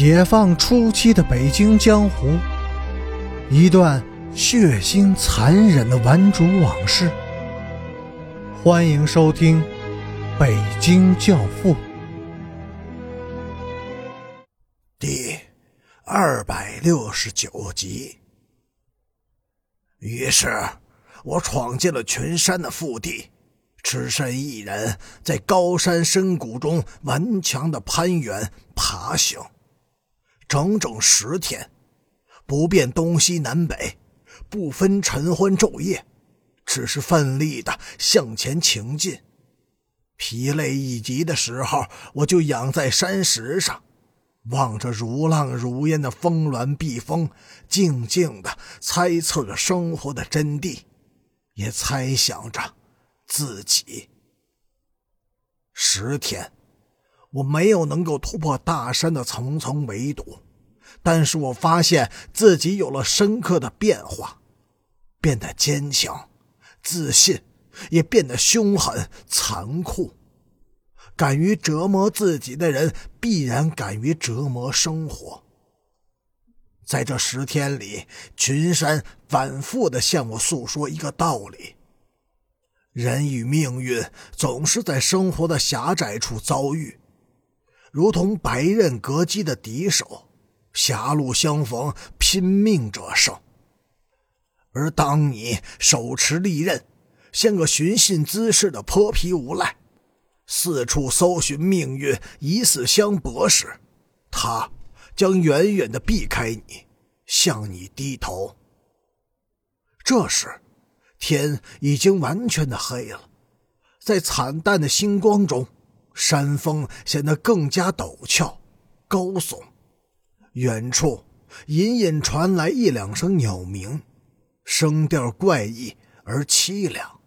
解放初期的北京江湖，一段血腥残忍的顽主往事。欢迎收听《北京教父》第二百六十九集。于是，我闯进了群山的腹地，只身一人在高山深谷中顽强的攀援爬行。整整十天，不辨东西南北，不分晨昏昼夜，只是奋力的向前行进。疲累一极的时候，我就仰在山石上，望着如浪如烟的峰峦碧峰，静静的猜测着生活的真谛，也猜想着自己。十天。我没有能够突破大山的层层围堵，但是我发现自己有了深刻的变化，变得坚强、自信，也变得凶狠、残酷。敢于折磨自己的人，必然敢于折磨生活。在这十天里，群山反复的向我诉说一个道理：人与命运总是在生活的狭窄处遭遇。如同白刃格击的敌手，狭路相逢，拼命者胜。而当你手持利刃，像个寻衅滋事的泼皮无赖，四处搜寻命运，以死相搏时，他将远远的避开你，向你低头。这时，天已经完全的黑了，在惨淡的星光中。山峰显得更加陡峭、高耸，远处隐隐传来一两声鸟鸣，声调怪异而凄凉。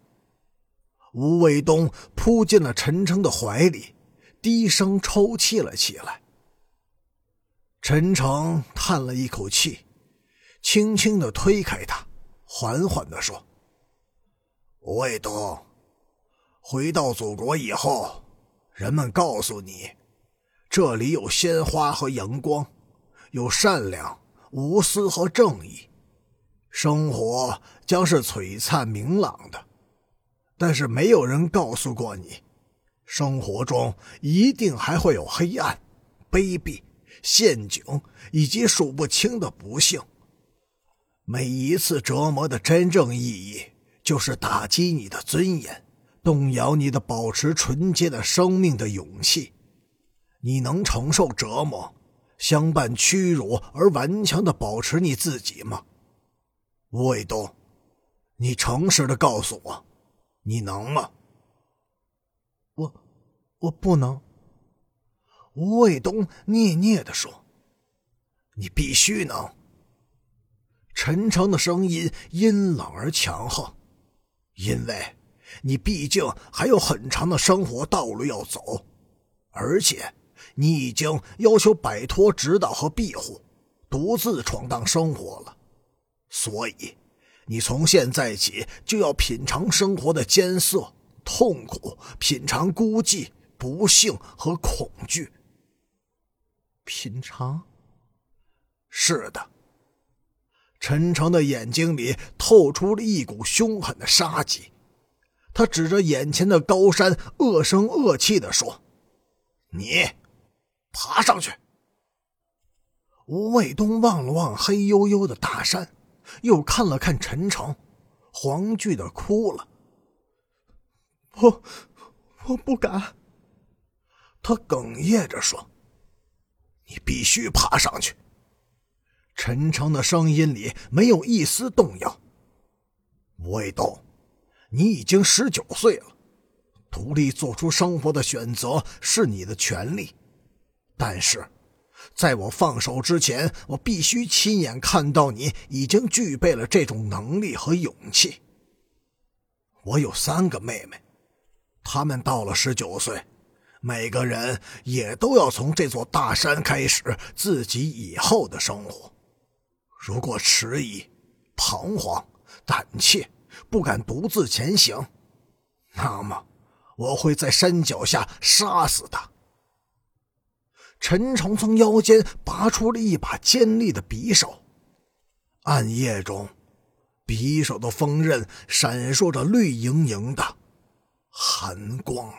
吴卫东扑进了陈诚的怀里，低声抽泣了起来。陈诚叹了一口气，轻轻的推开他，缓缓的说：“吴卫东，回到祖国以后。”人们告诉你，这里有鲜花和阳光，有善良、无私和正义，生活将是璀璨明朗的。但是没有人告诉过你，生活中一定还会有黑暗、卑鄙、陷阱以及数不清的不幸。每一次折磨的真正意义，就是打击你的尊严。动摇你的保持纯洁的生命的勇气，你能承受折磨，相伴屈辱而顽强的保持你自己吗？吴卫东，你诚实的告诉我，你能吗？我，我不能。吴卫东嗫嗫的说：“你必须能。”陈诚的声音阴冷而强横，因为。你毕竟还有很长的生活道路要走，而且你已经要求摆脱指导和庇护，独自闯荡生活了。所以，你从现在起就要品尝生活的艰涩、痛苦，品尝孤寂、不幸和恐惧。品尝？是的。陈诚的眼睛里透出了一股凶狠的杀机。他指着眼前的高山，恶声恶气地说：“你，爬上去。”吴卫东望了望黑黝黝的大山，又看了看陈诚，惶惧的哭了：“我，我不敢。”他哽咽着说：“你必须爬上去。”陈诚的声音里没有一丝动摇。吴卫东。你已经十九岁了，独立做出生活的选择是你的权利。但是，在我放手之前，我必须亲眼看到你已经具备了这种能力和勇气。我有三个妹妹，她们到了十九岁，每个人也都要从这座大山开始自己以后的生活。如果迟疑、彷徨、胆怯，不敢独自前行，那么我会在山脚下杀死他。陈冲从腰间拔出了一把尖利的匕首，暗夜中，匕首的锋刃闪烁着绿莹莹的寒光。